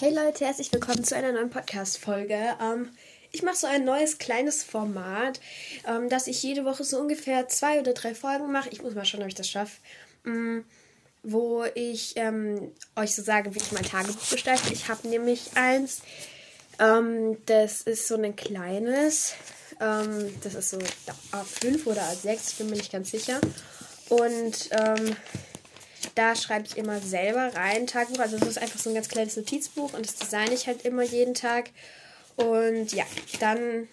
Hey Leute, herzlich willkommen zu einer neuen Podcast-Folge. Ähm, ich mache so ein neues kleines Format, ähm, dass ich jede Woche so ungefähr zwei oder drei Folgen mache. Ich muss mal schauen, ob ich das schaffe. Ähm, wo ich ähm, euch so sage, wie ich mein Tagebuch gestalte. Ich habe nämlich eins, ähm, das ist so ein kleines, ähm, das ist so A5 oder A6, ich bin mir nicht ganz sicher. Und da schreibe ich immer selber rein, Tagebuch. Also das ist einfach so ein ganz kleines Notizbuch und das designe ich halt immer jeden Tag. Und ja, dann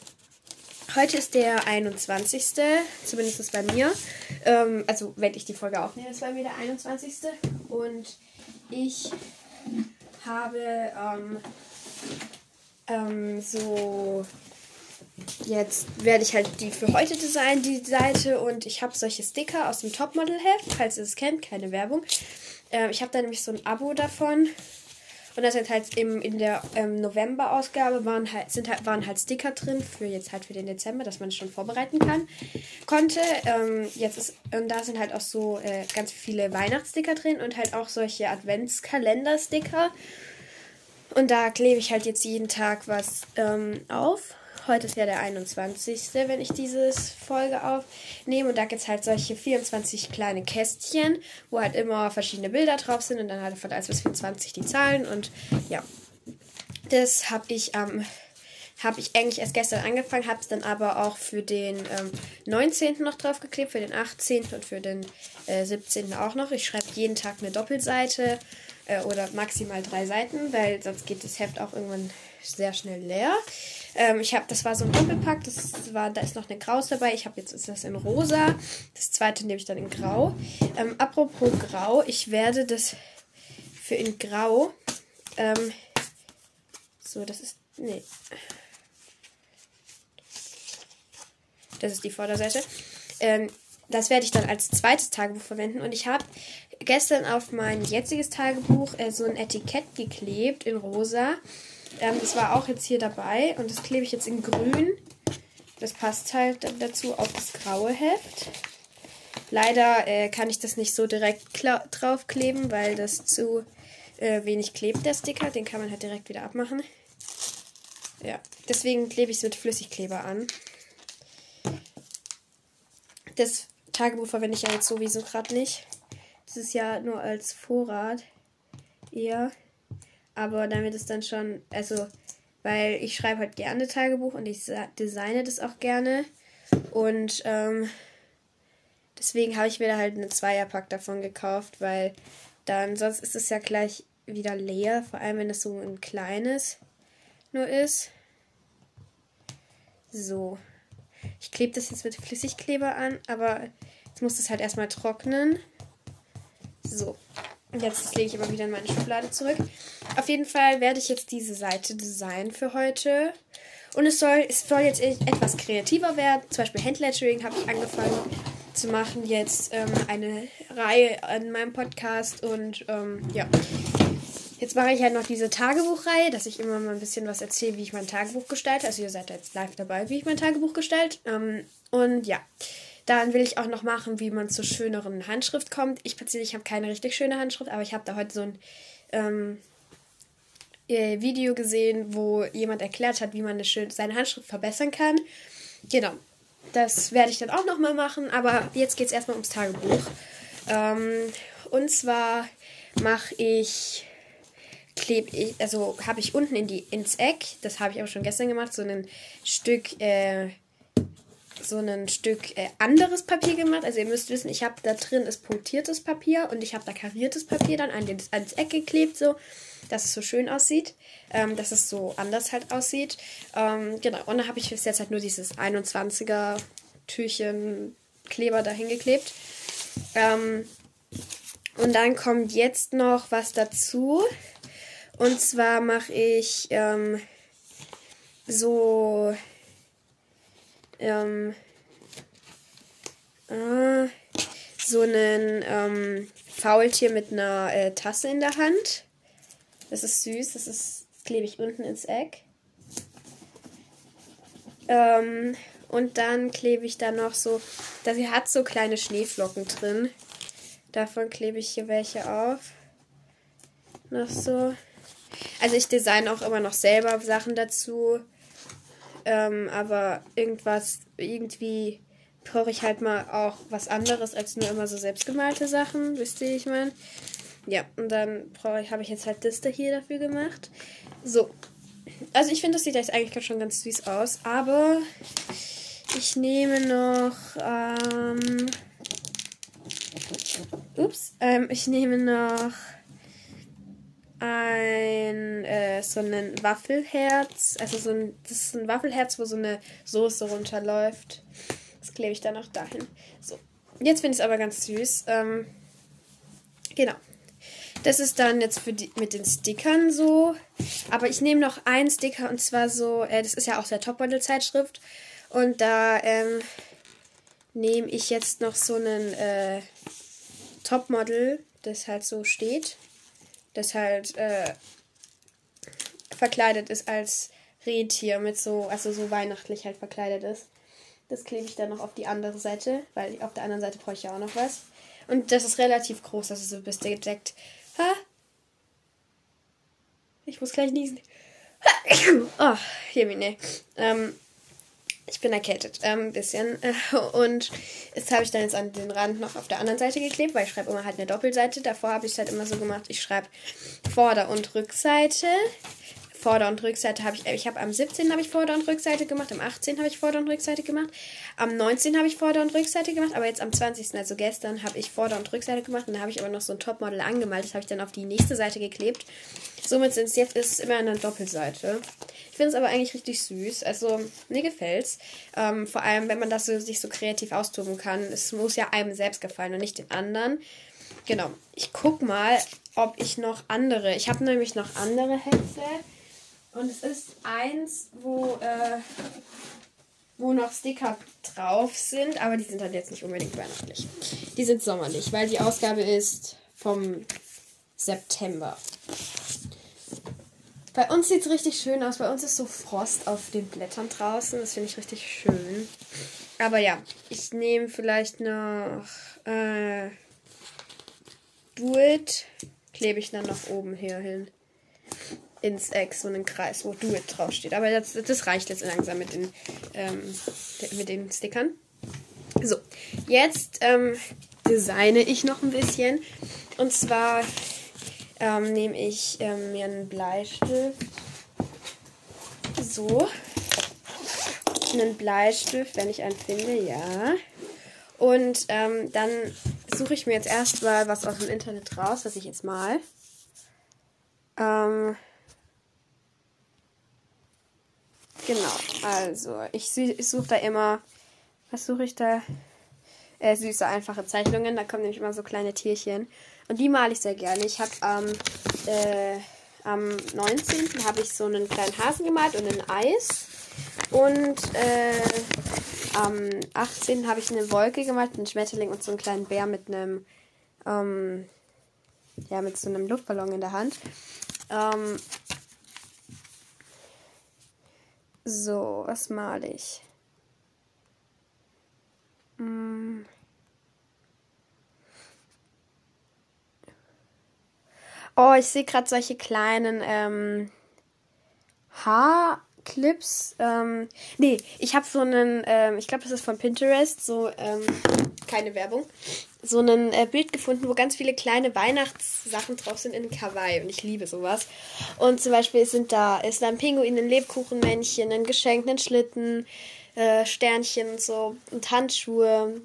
heute ist der 21. Zumindest bei mir. Ähm, also wenn ich die Folge aufnehme, ist bei mir der 21. Und ich habe ähm, ähm, so Jetzt werde ich halt die für heute designen, die Seite. Und ich habe solche Sticker aus dem Topmodel-Heft, falls ihr es kennt, keine Werbung. Ähm, ich habe da nämlich so ein Abo davon. Und da sind halt im, in der ähm, November-Ausgabe waren halt, sind halt, waren halt Sticker drin für jetzt halt für den Dezember, dass man es schon vorbereiten kann, konnte. Ähm, jetzt ist, und da sind halt auch so äh, ganz viele Weihnachtssticker drin und halt auch solche Adventskalender-Sticker. Und da klebe ich halt jetzt jeden Tag was ähm, auf. Heute ist ja der 21., wenn ich diese Folge aufnehme. Und da gibt es halt solche 24 kleine Kästchen, wo halt immer verschiedene Bilder drauf sind. Und dann halt von 1 bis 24 die Zahlen. Und ja, das habe ich am. Ähm, habe ich eigentlich erst gestern angefangen, habe es dann aber auch für den ähm, 19. noch draufgeklebt, für den 18. und für den äh, 17. auch noch. Ich schreibe jeden Tag eine Doppelseite äh, oder maximal drei Seiten, weil sonst geht das Heft auch irgendwann sehr schnell leer. Ähm, ich habe, das war so ein Doppelpack, das war, da ist noch eine Graus dabei. Ich habe jetzt ist das in rosa. Das zweite nehme ich dann in grau. Ähm, apropos grau, ich werde das für in grau. Ähm, so, das ist. Nee. Das ist die Vorderseite. Ähm, das werde ich dann als zweites Tagebuch verwenden. Und ich habe gestern auf mein jetziges Tagebuch äh, so ein Etikett geklebt in rosa. Ähm, das war auch jetzt hier dabei und das klebe ich jetzt in grün. Das passt halt dazu auf das graue Heft. Leider äh, kann ich das nicht so direkt draufkleben, weil das zu äh, wenig klebt, der Sticker. Den kann man halt direkt wieder abmachen. Ja, deswegen klebe ich es mit Flüssigkleber an. Das Tagebuch verwende ich ja jetzt sowieso gerade nicht. Das ist ja nur als Vorrat eher. Aber wird es dann schon, also, weil ich schreibe halt gerne Tagebuch und ich designe das auch gerne. Und ähm, deswegen habe ich mir da halt einen Zweierpack davon gekauft, weil dann, sonst ist es ja gleich wieder leer, vor allem wenn es so ein kleines nur ist. So. Ich klebe das jetzt mit Flüssigkleber an, aber jetzt muss das halt erstmal trocknen. So. Und jetzt lege ich aber wieder in meine Schublade zurück. Auf jeden Fall werde ich jetzt diese Seite designen für heute. Und es soll, es soll jetzt etwas kreativer werden. Zum Beispiel Handlettering habe ich angefangen zu machen. Jetzt ähm, eine Reihe an meinem Podcast. Und ähm, ja. Jetzt mache ich halt noch diese Tagebuchreihe, dass ich immer mal ein bisschen was erzähle, wie ich mein Tagebuch gestalte. Also ihr seid jetzt live dabei, wie ich mein Tagebuch gestalte. Ähm, und ja. Dann will ich auch noch machen, wie man zur schöneren Handschrift kommt. Ich persönlich habe keine richtig schöne Handschrift, aber ich habe da heute so ein ähm, äh, Video gesehen, wo jemand erklärt hat, wie man schön, seine Handschrift verbessern kann. Genau. Das werde ich dann auch nochmal machen, aber jetzt geht es erstmal ums Tagebuch. Ähm, und zwar mache ich klebe ich, also habe ich unten in die, ins Eck, das habe ich auch schon gestern gemacht, so ein Stück äh, so ein Stück äh, anderes Papier gemacht. Also ihr müsst wissen, ich habe da drin ist punktiertes Papier und ich habe da kariertes Papier dann an den, ans Eck geklebt, so, dass es so schön aussieht, ähm, dass es so anders halt aussieht. Ähm, genau, und dann habe ich bis jetzt halt nur dieses 21er Türchen Kleber dahin geklebt. Ähm, und dann kommt jetzt noch was dazu. Und zwar mache ich ähm, so ähm, äh, so einen ähm, Faultier mit einer äh, Tasse in der Hand. Das ist süß, das ist klebe ich unten ins Eck. Ähm, und dann klebe ich da noch so, das hier hat so kleine Schneeflocken drin. Davon klebe ich hier welche auf. Noch so. Also ich design auch immer noch selber Sachen dazu. Ähm, aber irgendwas, irgendwie brauche ich halt mal auch was anderes als nur immer so selbstgemalte Sachen. Wisst ihr, ich meine? Ja, und dann habe ich jetzt halt das da hier dafür gemacht. So. Also ich finde, das sieht jetzt eigentlich schon ganz süß aus. Aber ich nehme noch. Ähm, ups. Ähm, ich nehme noch ein äh, so ein Waffelherz. Also so ein. Das ist ein Waffelherz, wo so eine Soße runterläuft. Das klebe ich dann noch dahin. So. Jetzt finde ich es aber ganz süß. Ähm, genau. Das ist dann jetzt für die, mit den Stickern so. Aber ich nehme noch einen Sticker und zwar so, äh, das ist ja auch der Topmodel-Zeitschrift. Und da ähm, nehme ich jetzt noch so einen äh, Topmodel, das halt so steht. Das halt äh, verkleidet ist als Rentier mit so, also so weihnachtlich halt verkleidet ist. Das klebe ich dann noch auf die andere Seite, weil auf der anderen Seite brauche ich ja auch noch was. Und das ist relativ groß, ist so ein bisschen gedeckt. Ha? Ich muss gleich niesen. Oh, hier bin ich. Ähm, ich bin erkältet, ein ähm, bisschen. Und jetzt habe ich dann jetzt an den Rand noch auf der anderen Seite geklebt, weil ich schreibe immer halt eine Doppelseite. Davor habe ich es halt immer so gemacht, ich schreibe Vorder- und Rückseite. Vorder- und Rückseite habe ich, ich habe am 17. habe ich Vorder- und Rückseite gemacht, am 18. habe ich Vorder- und Rückseite gemacht, am 19. habe ich Vorder- und Rückseite gemacht, aber jetzt am 20., also gestern, habe ich Vorder- und Rückseite gemacht und dann habe ich aber noch so ein Topmodel angemalt, das habe ich dann auf die nächste Seite geklebt. Somit sind es jetzt ist es immer eine Doppelseite. Ich finde es aber eigentlich richtig süß, also mir gefällt's. Ähm, vor allem, wenn man das so, sich so kreativ austoben kann. Es muss ja einem selbst gefallen und nicht den anderen. Genau. Ich guck mal, ob ich noch andere. Ich habe nämlich noch andere Hexe. Und es ist eins, wo, äh, wo noch Sticker drauf sind, aber die sind halt jetzt nicht unbedingt weihnachtlich. Die sind sommerlich, weil die Ausgabe ist vom September. Bei uns sieht es richtig schön aus. Bei uns ist so Frost auf den Blättern draußen. Das finde ich richtig schön. Aber ja, ich nehme vielleicht noch äh, Do It. Klebe ich dann nach oben hier hin ins Eck so einen Kreis, wo Do It draufsteht. Aber das, das reicht jetzt langsam mit den, ähm, mit den Stickern. So, jetzt ähm, designe ich noch ein bisschen. Und zwar ähm, nehme ich ähm, mir einen Bleistift. So. Einen Bleistift, wenn ich einen finde, ja. Und ähm, dann suche ich mir jetzt erstmal was aus dem Internet raus, was ich jetzt mal. Ähm, Genau, also ich, ich suche da immer, was suche ich da? Äh, süße, einfache Zeichnungen. Da kommen nämlich immer so kleine Tierchen. Und die male ich sehr gerne. Ich habe ähm, äh, am 19. habe ich so einen kleinen Hasen gemalt und ein Eis. Und äh, am 18. habe ich eine Wolke gemalt, einen Schmetterling und so einen kleinen Bär mit einem, ähm, ja, mit so einem Luftballon in der Hand. Ähm, so, was male ich? Hm. Oh, ich sehe gerade solche kleinen ähm, Haarclips. Ähm, nee, ich habe so einen, ähm, ich glaube, das ist von Pinterest, so, ähm, keine Werbung so ein äh, Bild gefunden, wo ganz viele kleine Weihnachtssachen drauf sind in Kawaii und ich liebe sowas. Und zum Beispiel sind da, ist da ein Pinguin, ein Lebkuchenmännchen, ein Geschenk, ein Schlitten, äh, Sternchen so und Handschuhe.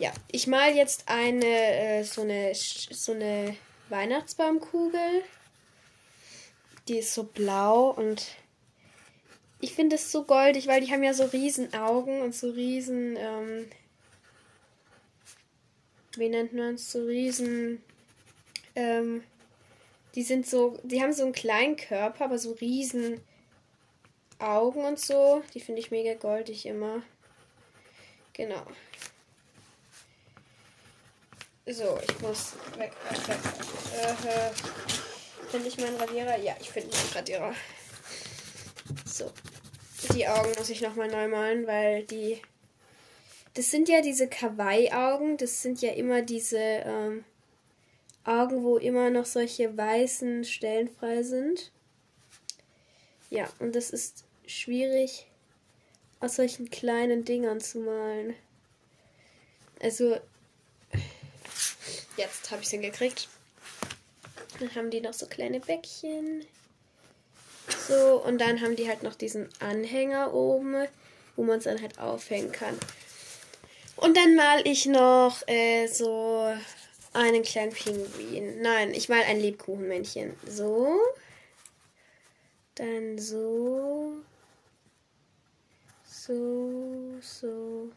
Ja, ich mal jetzt eine, äh, so eine, so eine Weihnachtsbaumkugel. Die ist so blau und ich finde es so goldig, weil die haben ja so riesen Augen und so riesen, ähm, wie nennt man es, so riesen, ähm, die sind so, die haben so einen kleinen Körper, aber so riesen Augen und so. Die finde ich mega goldig immer. Genau. So, ich muss weg. Äh, äh, finde ich meinen Radierer? Ja, ich finde meinen Radierer. So. Die Augen muss ich nochmal neu malen, weil die das sind ja diese Kawaii-Augen. Das sind ja immer diese ähm, Augen, wo immer noch solche weißen Stellen frei sind. Ja, und das ist schwierig aus solchen kleinen Dingern zu malen. Also, jetzt habe ich sie gekriegt. Dann haben die noch so kleine Bäckchen. So, und dann haben die halt noch diesen Anhänger oben, wo man es dann halt aufhängen kann. Und dann mal ich noch äh, so einen kleinen Pinguin. Nein, ich mal ein Lebkuchenmännchen. So. Dann so. So, so.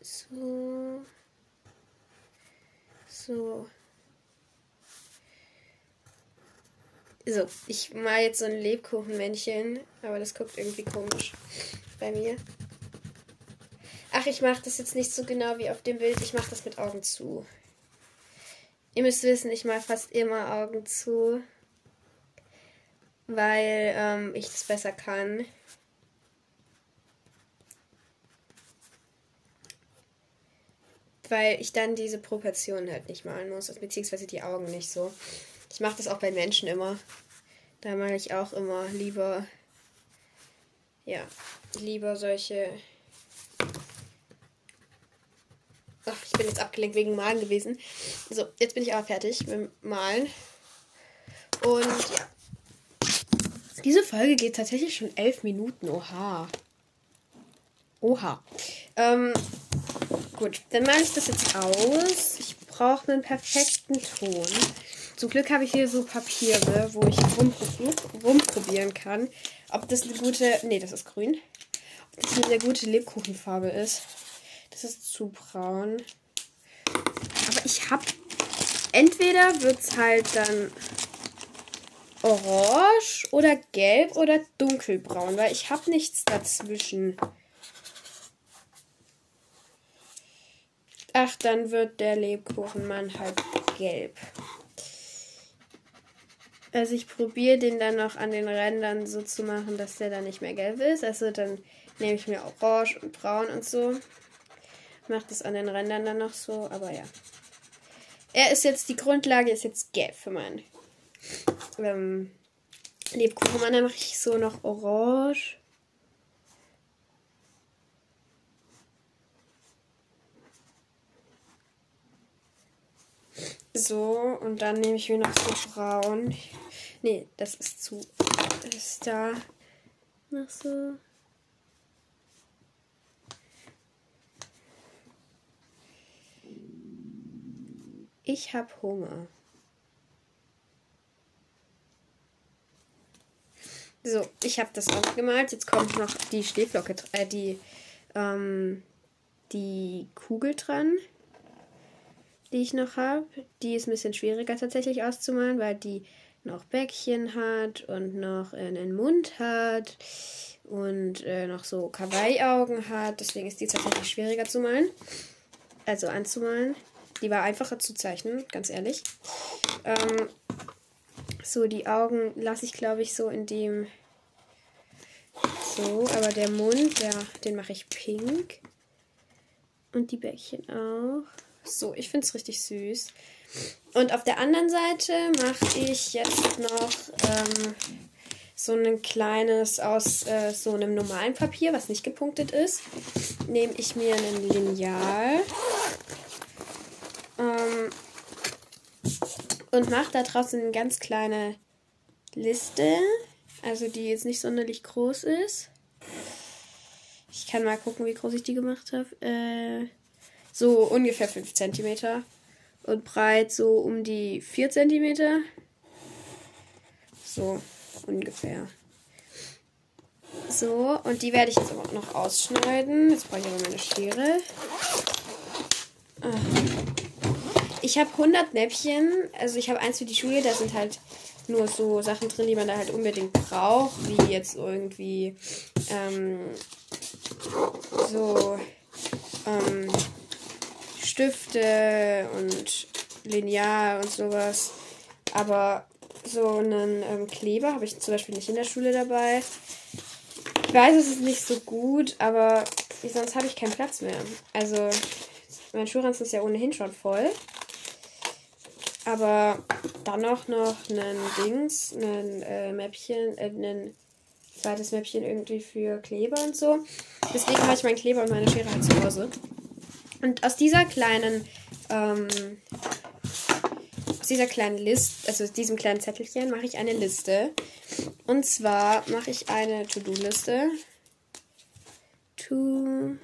So. So. So, ich mal jetzt so ein Lebkuchenmännchen, aber das guckt irgendwie komisch bei mir. Ach, ich mache das jetzt nicht so genau wie auf dem Bild. Ich mache das mit Augen zu. Ihr müsst wissen, ich mache fast immer Augen zu, weil ähm, ich das besser kann. Weil ich dann diese Proportionen halt nicht malen muss, beziehungsweise die Augen nicht so. Ich mache das auch bei Menschen immer. Da mache ich auch immer lieber, ja, lieber solche Ach, ich bin jetzt abgelenkt wegen Malen gewesen. So, jetzt bin ich aber fertig mit Malen. Und ja. Diese Folge geht tatsächlich schon elf Minuten. Oha. Oha. Ähm, gut, dann male ich das jetzt aus. Ich brauche einen perfekten Ton. Zum Glück habe ich hier so Papiere, wo ich rumprobieren kann, ob das eine gute. Nee, das ist grün. Ob das eine gute Lebkuchenfarbe ist. Das ist zu braun. Aber ich habe. Entweder wird es halt dann orange oder gelb oder dunkelbraun, weil ich habe nichts dazwischen. Ach, dann wird der Lebkuchenmann halt gelb. Also ich probiere den dann noch an den Rändern so zu machen, dass der dann nicht mehr gelb ist. Also dann nehme ich mir orange und braun und so macht es an den Rändern dann noch so, aber ja. Er ist jetzt, die Grundlage ist jetzt gelb für meinen ähm, Lebkuchen. dann mache ich so noch orange. So, und dann nehme ich mir noch so braun. Nee, das ist zu. Ist da noch so. Ich habe Hunger. So, ich habe das aufgemalt. Jetzt kommt noch die Stehflocke, äh, die, ähm, die Kugel dran, die ich noch habe. Die ist ein bisschen schwieriger tatsächlich auszumalen, weil die noch Bäckchen hat und noch einen Mund hat und äh, noch so Kawaii-Augen hat. Deswegen ist die tatsächlich schwieriger zu malen. Also anzumalen. Die war einfacher zu zeichnen, ganz ehrlich. Ähm, so, die Augen lasse ich, glaube ich, so in dem. So, aber der Mund, der, den mache ich pink. Und die Bäckchen auch. So, ich finde es richtig süß. Und auf der anderen Seite mache ich jetzt noch ähm, so ein kleines aus äh, so einem normalen Papier, was nicht gepunktet ist. Nehme ich mir ein Lineal ähm, und mache da draußen eine ganz kleine Liste, also die jetzt nicht sonderlich groß ist. Ich kann mal gucken, wie groß ich die gemacht habe. Äh, so ungefähr 5 cm. Und breit so um die 4 cm. So ungefähr. So, und die werde ich jetzt aber auch noch ausschneiden. Jetzt brauche ich aber meine Schere. Ah ich habe 100 Näppchen. Also ich habe eins für die Schule, da sind halt nur so Sachen drin, die man da halt unbedingt braucht, wie jetzt irgendwie ähm, so ähm, Stifte und Lineal und sowas. Aber so einen ähm, Kleber habe ich zum Beispiel nicht in der Schule dabei. Ich weiß, es ist nicht so gut, aber sonst habe ich keinen Platz mehr. Also mein Schulranzen ist ja ohnehin schon voll. aber dann noch noch ein Dings, ein äh, Mäppchen, äh, ein zweites Mäppchen irgendwie für Kleber und so. Deswegen habe ich meinen Kleber und meine Schere halt zu Hause. Und aus dieser kleinen, ähm, aus dieser kleinen Liste, also aus diesem kleinen Zettelchen, mache ich eine Liste. Und zwar mache ich eine To-Do-Liste. To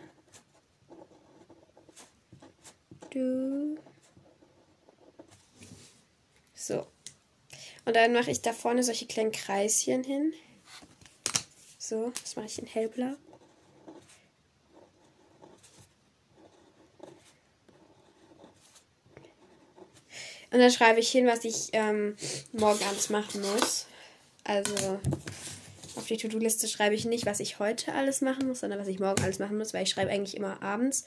do. So. Und dann mache ich da vorne solche kleinen Kreischen hin. So, das mache ich in hellblau. Und dann schreibe ich hin, was ich ähm, morgen abends machen muss. Also auf die To-Do-Liste schreibe ich nicht, was ich heute alles machen muss, sondern was ich morgen alles machen muss, weil ich schreibe eigentlich immer abends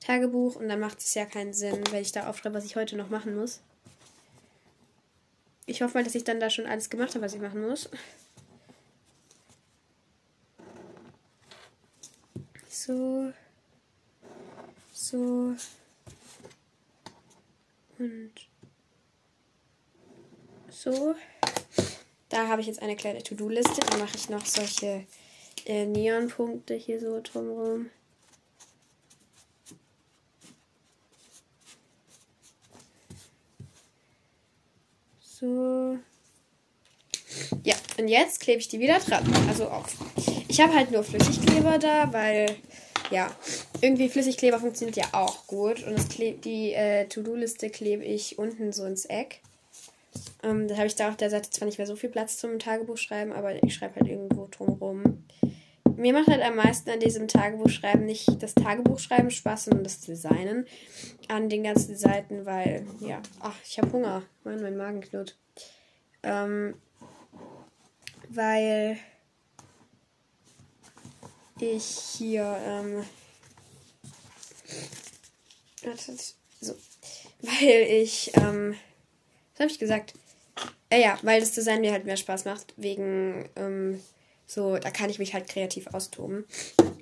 Tagebuch und dann macht es ja keinen Sinn, wenn ich da aufschreibe, was ich heute noch machen muss. Ich hoffe mal, dass ich dann da schon alles gemacht habe, was ich machen muss. So. So. Und so. Da habe ich jetzt eine kleine To-Do-Liste. Da mache ich noch solche äh, Neonpunkte hier so drumherum. So. Ja, und jetzt klebe ich die wieder dran. Also auf. Ich habe halt nur Flüssigkleber da, weil ja, irgendwie Flüssigkleber funktioniert ja auch gut. Und die äh, To-Do-Liste klebe ich unten so ins Eck. Ähm, da habe ich da auf der Seite zwar nicht mehr so viel Platz zum Tagebuch schreiben, aber ich schreibe halt irgendwo drumherum. Mir macht halt am meisten an diesem Tagebuchschreiben nicht das Tagebuchschreiben Spaß, sondern das Designen an den ganzen Seiten, weil, ja, ach, ich habe Hunger. Mann, mein Magen knurrt. Ähm, weil ich hier, ähm, so, weil ich, ähm, was habe ich gesagt? Äh, ja, weil das Design mir halt mehr Spaß macht, wegen, ähm, so, da kann ich mich halt kreativ austoben.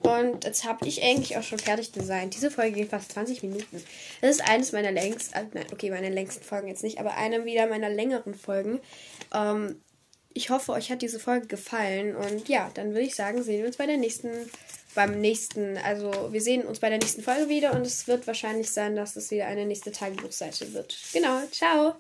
Und jetzt habe ich eigentlich auch schon fertig designt. Diese Folge geht fast 20 Minuten. Das ist eines meiner längsten, äh, nein, okay, meine längsten Folgen jetzt nicht, aber eine wieder meiner längeren Folgen. Ähm, ich hoffe, euch hat diese Folge gefallen. Und ja, dann würde ich sagen, sehen wir uns bei der nächsten, beim nächsten, also wir sehen uns bei der nächsten Folge wieder und es wird wahrscheinlich sein, dass es wieder eine nächste Tagebuchseite wird. Genau, ciao!